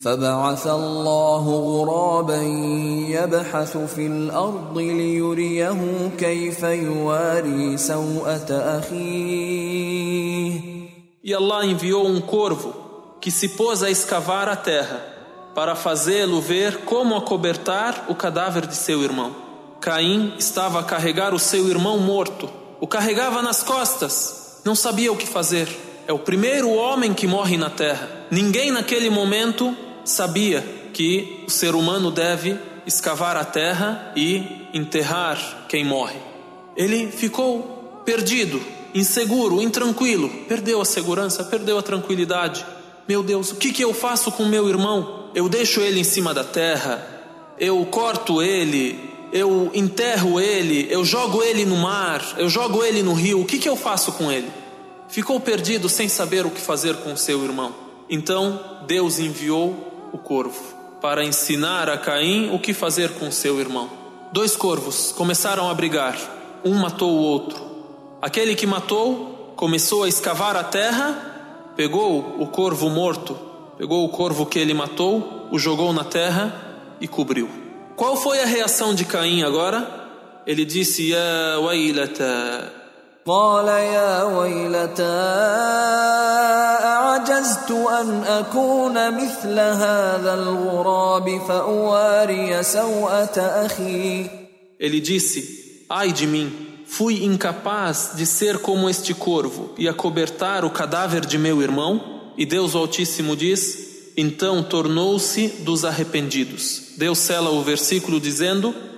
فبعث الله غرابا يبحث في الارض ليريه كيف يواري سوءه اخيه E Allah enviou um corvo que se pôs a escavar a terra para fazê-lo ver como acobertar o cadáver de seu irmão. Caim estava a carregar o seu irmão morto. O carregava nas costas. Não sabia o que fazer. É o primeiro homem que morre na terra. Ninguém naquele momento sabia que o ser humano deve escavar a terra e enterrar quem morre. Ele ficou perdido, inseguro, intranquilo, perdeu a segurança, perdeu a tranquilidade. Meu Deus, o que, que eu faço com meu irmão? Eu deixo ele em cima da terra, eu corto ele, eu enterro ele, eu jogo ele no mar, eu jogo ele no rio, o que, que eu faço com ele? Ficou perdido sem saber o que fazer com seu irmão. Então Deus enviou o corvo, para ensinar a Caim o que fazer com seu irmão. Dois corvos começaram a brigar, um matou o outro. Aquele que matou começou a escavar a terra, pegou o corvo morto, pegou o corvo que ele matou, o jogou na terra e cobriu. Qual foi a reação de Caim agora? Ele disse: Ya wailata. قال يا ويلتى أعجزت أن أكون مثل هذا الغراب فأواري سوءة أخي Ele disse: Ai de mim, fui incapaz de ser como este corvo e acobertar o cadáver de meu irmão? E Deus Altíssimo diz: Então tornou-se dos arrependidos. Deus sela o versículo dizendo: فأصبح من النادمين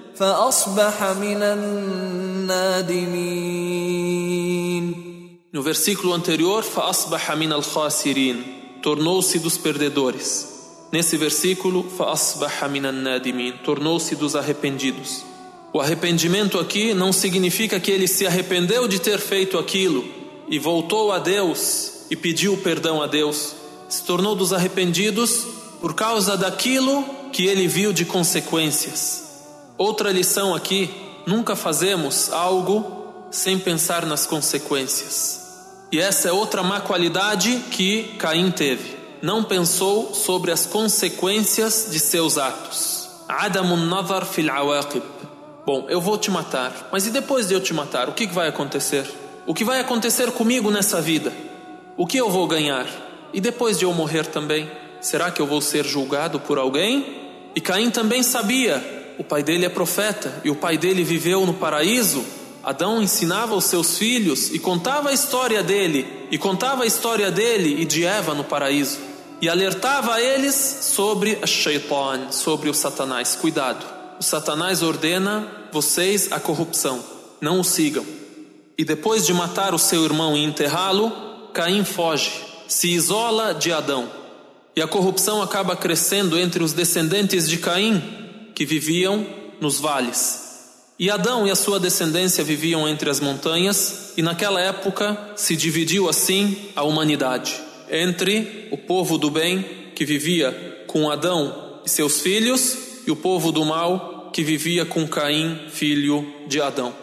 No versículo anterior, فأصبح من الخاسرين, tornou-se dos perdedores. Nesse versículo, فأصبح من النادمين, tornou-se dos arrependidos. O arrependimento aqui não significa que ele se arrependeu de ter feito aquilo e voltou a Deus e pediu perdão a Deus. Se tornou dos arrependidos por causa daquilo que ele viu de consequências. Outra lição aqui: nunca fazemos algo sem pensar nas consequências. E essa é outra má qualidade que Caim teve. Não pensou sobre as consequências de seus atos. Adamun nazar fil. Bom, eu vou te matar, mas e depois de eu te matar, o que vai acontecer? O que vai acontecer comigo nessa vida? O que eu vou ganhar? E depois de eu morrer também? Será que eu vou ser julgado por alguém? E Caim também sabia. O pai dele é profeta e o pai dele viveu no paraíso Adão ensinava os seus filhos e contava a história dele, e contava a história dele e de Eva no paraíso, e alertava eles sobre a Shaitan, sobre o Satanás. Cuidado, o Satanás ordena vocês a corrupção, não o sigam. E depois de matar o seu irmão e enterrá-lo, Caim foge, se isola de Adão. E a corrupção acaba crescendo entre os descendentes de Caim, que viviam nos vales. E Adão e a sua descendência viviam entre as montanhas, e naquela época se dividiu assim a humanidade entre o povo do bem, que vivia com Adão e seus filhos, e o povo do mal, que vivia com Caim, filho de Adão.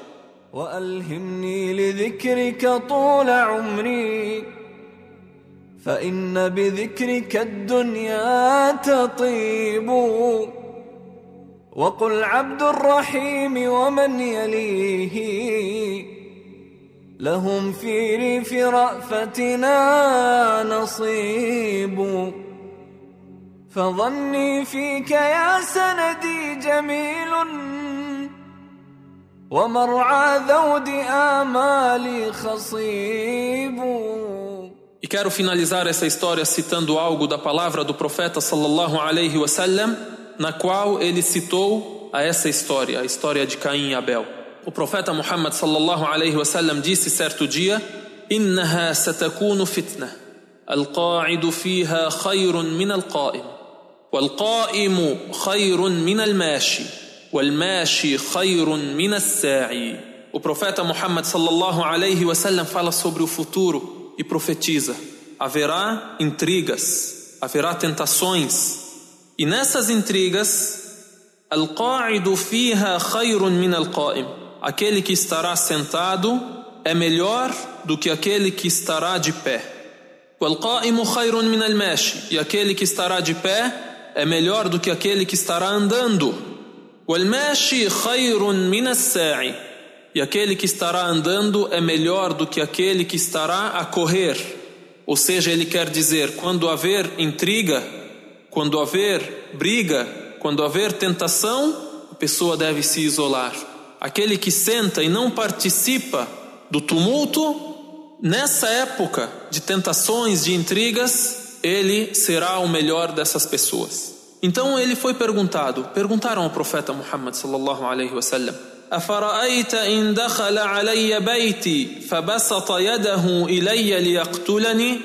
فإن بذكرك الدنيا تطيب وقل عبد الرحيم ومن يليه لهم في ريف رأفتنا نصيب فظني فيك يا سندي جميل ومرعى ذود آمالي خصيب E quero finalizar essa história citando algo da palavra do profeta sallallahu alaihi wasallam na qual ele citou a essa história, a história de Caim e Abel. O profeta Muhammad sallallahu alaihi wasallam disse certo dia: "Innaha satakunu fitna. Al-qa'id fiha khayrun min al-qa'im, wal-qa'imu khayrun min al-mashi, wal-mashi khayrun min as-sa'i." O profeta Muhammad sallallahu alaihi wasallam fala sobre o futuro e profetiza: haverá intrigas, haverá tentações, e nessas intrigas, al-qa'idu fiha khayrun min al-qa'im. Aquele que estará sentado é melhor do que aquele que estará de pé. Wal-qa'imu khayrun min al-mashi. E aquele que estará de pé é melhor do que aquele que estará andando. Wal-mashi khayrun min as-sa'i. E aquele que estará andando é melhor do que aquele que estará a correr. Ou seja, ele quer dizer, quando haver intriga, quando haver briga, quando haver tentação, a pessoa deve se isolar. Aquele que senta e não participa do tumulto, nessa época de tentações, de intrigas, ele será o melhor dessas pessoas. Então ele foi perguntado, perguntaram ao profeta Muhammad sallallahu alaihi wasallam, أفرأيت إن دخل علي بيتي فبسط يده إلي ليقتلني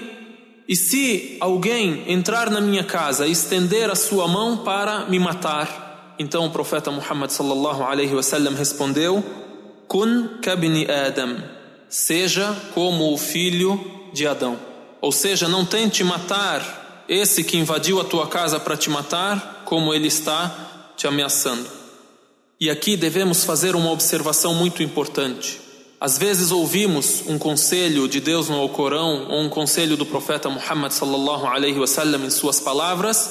e se alguém entrar na minha casa e estender a sua mão para me matar? Então o profeta Muhammad sallallahu alaihi wasallam respondeu: Kun kabni Adam, seja como o filho de Adão. Ou seja, não tente matar esse que invadiu a tua casa para te matar, como ele está te ameaçando. E aqui devemos fazer uma observação muito importante. Às vezes ouvimos um conselho de Deus no Alcorão ou um conselho do profeta Muhammad sallallahu alaihi wasallam em suas palavras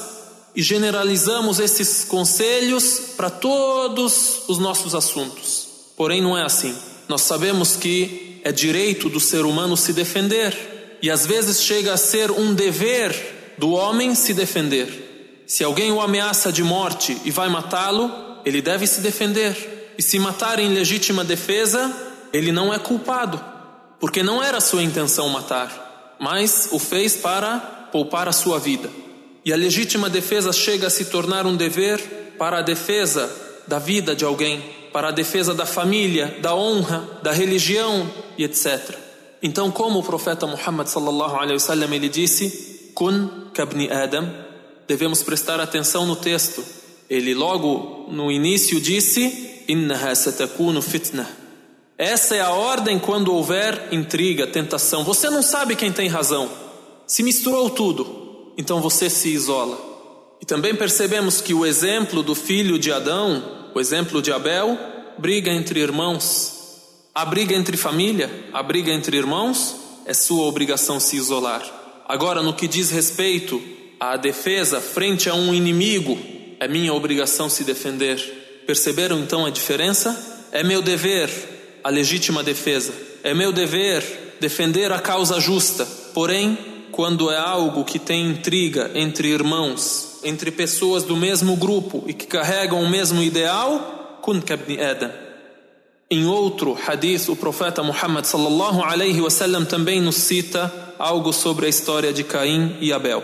e generalizamos esses conselhos para todos os nossos assuntos. Porém não é assim. Nós sabemos que é direito do ser humano se defender e às vezes chega a ser um dever do homem se defender. Se alguém o ameaça de morte e vai matá-lo, ele deve se defender. E se matar em legítima defesa, ele não é culpado, porque não era sua intenção matar, mas o fez para poupar a sua vida. E a legítima defesa chega a se tornar um dever para a defesa da vida de alguém, para a defesa da família, da honra, da religião e etc. Então, como o profeta Muhammad sallallahu alaihi wasallam ele disse, "Kun kabni Adam", devemos prestar atenção no texto ele logo no início disse: Innaha satakunu fitna. Essa é a ordem quando houver intriga, tentação. Você não sabe quem tem razão. Se misturou tudo, então você se isola. E também percebemos que o exemplo do filho de Adão, o exemplo de Abel, briga entre irmãos. A briga entre família, a briga entre irmãos, é sua obrigação se isolar. Agora, no que diz respeito à defesa frente a um inimigo, é minha obrigação se defender. Perceberam então a diferença? É meu dever a legítima defesa. É meu dever defender a causa justa. Porém, quando é algo que tem intriga entre irmãos, entre pessoas do mesmo grupo e que carregam o mesmo ideal, kun kabni Adam. Em outro hadith, o profeta Muhammad sallallahu alaihi wasallam também nos cita algo sobre a história de Caim e Abel.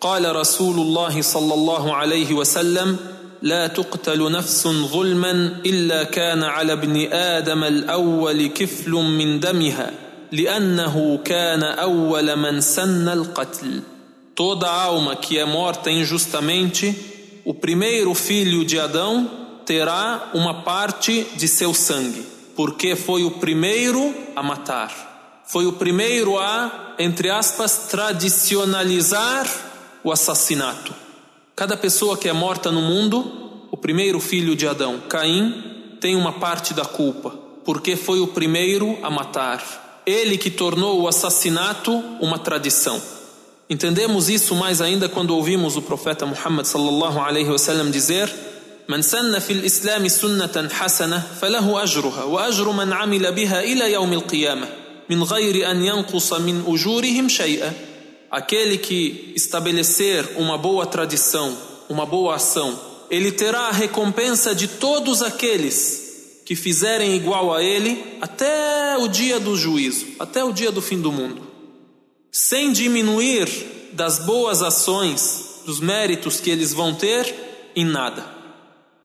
قال رسول الله صلى الله عليه وسلم لا تقتل نفس ظلما الا كان على ابن آدم الأول كفل من دمها لأنه كان اول من سن القتل Toda alma que é morta injustamente, o primeiro filho de Adão terá uma parte de seu sangue, porque foi o primeiro a matar. Foi o primeiro a, entre aspas, tradicionalizar o assassinato. Cada pessoa que é morta no mundo, o primeiro filho de Adão, Caim, tem uma parte da culpa, porque foi o primeiro a matar. Ele que tornou o assassinato uma tradição. Entendemos isso mais ainda quando ouvimos o profeta Muhammad sallallahu alaihi wasallam dizer: "Man sanna fil Islam sunnatan hasana, falahu ajruha wa ajru man amila biha ila yawm al-qiyamah, min ghairi an yanqusa min ujurihim shay'a." Aquele que estabelecer uma boa tradição, uma boa ação, ele terá a recompensa de todos aqueles que fizerem igual a ele até o dia do juízo, até o dia do fim do mundo, sem diminuir das boas ações, dos méritos que eles vão ter em nada.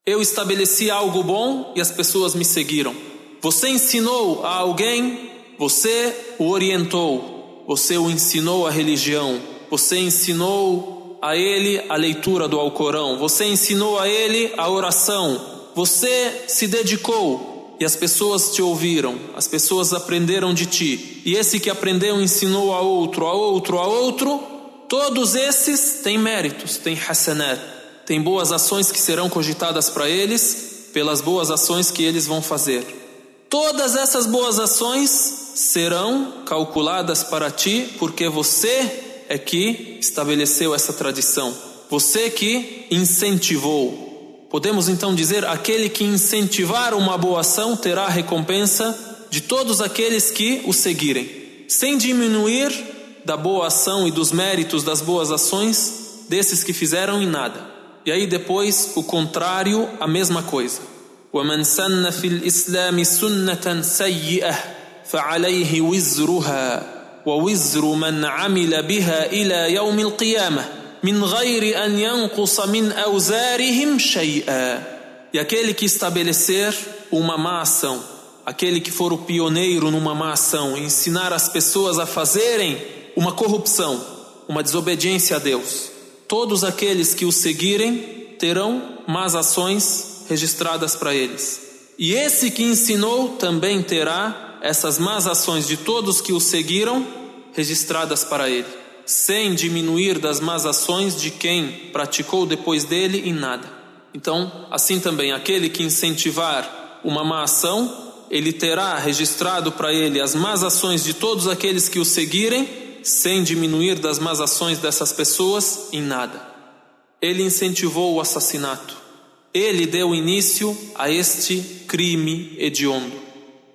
Eu estabeleci algo bom e as pessoas me seguiram. Você ensinou a alguém, você o orientou, você o ensinou a religião, você ensinou a ele a leitura do Alcorão, você ensinou a ele a oração, você se dedicou e as pessoas te ouviram, as pessoas aprenderam de ti, e esse que aprendeu ensinou a outro, a outro, a outro, todos esses têm méritos, têm hasanat, têm boas ações que serão cogitadas para eles pelas boas ações que eles vão fazer. Todas essas boas ações serão calculadas para ti, porque você é que estabeleceu essa tradição. Você que incentivou. Podemos então dizer: aquele que incentivar uma boa ação terá a recompensa de todos aqueles que o seguirem, sem diminuir da boa ação e dos méritos das boas ações desses que fizeram em nada. E aí depois o contrário, a mesma coisa. ومن سن في الإسلام سنة سيئة فعليه وزرها ووزر من عمل بها إلى يوم القيامة من غير أن ينقص من أوزارهم شيئا E aquele que estabelecer uma má ação, aquele que for o pioneiro numa má ação, ensinar as pessoas a fazerem uma corrupção, uma desobediência a Deus, todos aqueles que o seguirem terão más ações registradas para eles. E esse que ensinou também terá essas más ações de todos que o seguiram registradas para ele, sem diminuir das más ações de quem praticou depois dele em nada. Então, assim também, aquele que incentivar uma má ação, ele terá registrado para ele as más ações de todos aqueles que o seguirem, sem diminuir das más ações dessas pessoas em nada. Ele incentivou o assassinato. Ele deu início a este crime hediondo.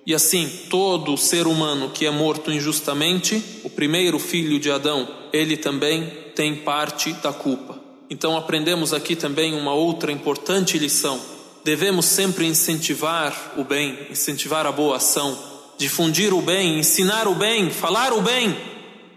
E assim, todo ser humano que é morto injustamente, o primeiro filho de Adão, ele também tem parte da culpa. Então aprendemos aqui também uma outra importante lição. Devemos sempre incentivar o bem, incentivar a boa ação, difundir o bem, ensinar o bem, falar o bem.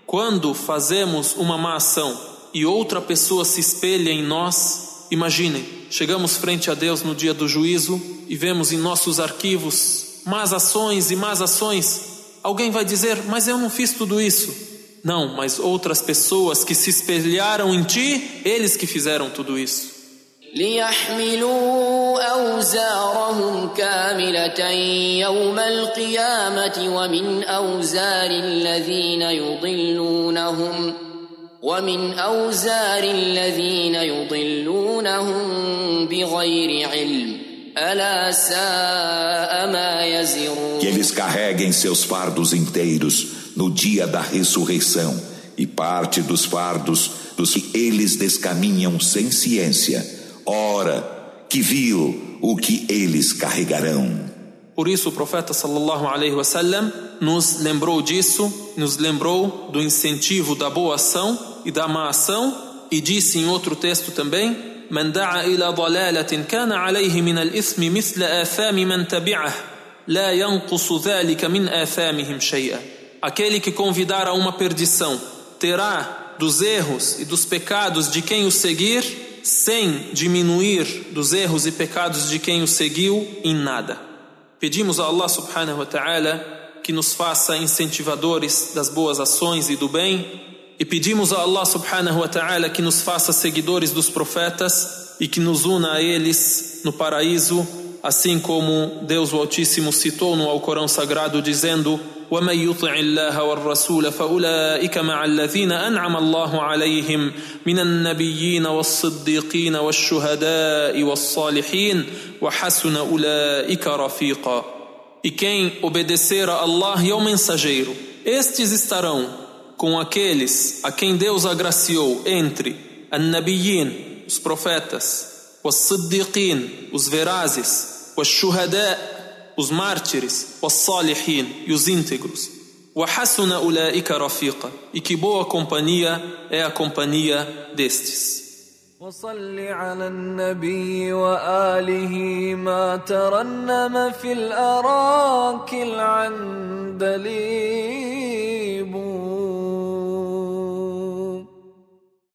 Quando fazemos uma má ação e outra pessoa se espelha em nós, imaginem, chegamos frente a Deus no dia do juízo e vemos em nossos arquivos más ações e más ações, alguém vai dizer: Mas eu não fiz tudo isso. Não, mas outras pessoas que se espelharam em ti, eles que fizeram tudo isso. ليحملوا أوزارهم كاملة يوم القيامة ومن أوزار الذين يضلونهم ومن أوزار الذين يضلونهم بغير علم que eles carreguem seus fardos inteiros no dia da ressurreição e parte dos fardos dos que eles descaminham sem ciência. Ora, que vil o que eles carregarão. Por isso o profeta sallallahu alaihi wasallam nos lembrou disso, nos lembrou do incentivo da boa ação e da má ação e disse em outro texto também من دعا الى ضلاله كان عليه من الاثم مثل اثام من تبعه لا ينقص ذلك من اثامهم شيئا aquele que convidar a uma perdição terá dos erros e dos pecados de quem o seguir sem diminuir dos erros e pecados de quem o seguiu em nada pedimos a Allah subhanahu wa ta'ala que nos faça incentivadores das boas ações e do bem e pedimos a Allah subhanahu wa ta'ala que nos faça seguidores dos profetas e que nos una a eles no paraíso, assim como Deus o Altíssimo citou no Alcorão Sagrado dizendo: ومن يطع الله والرسول فأولئك مع الذين أنعم الله عليهم من النبيين والصديقين والشهداء والصالحين وحسن أولئك رفيقا E quem obedecer a Allah e ao mensageiro, estes estarão com aqueles a quem Deus agraciou entre An-Nabiyyin, os profetas, Siddiqin, os verazes, Shuhada, os mártires, Salihin e os íntegros. وحسن أولئك رفيقا e que boa companhia é a companhia destes. وصل على النبي وآله ما ترنم في الأراك العندليل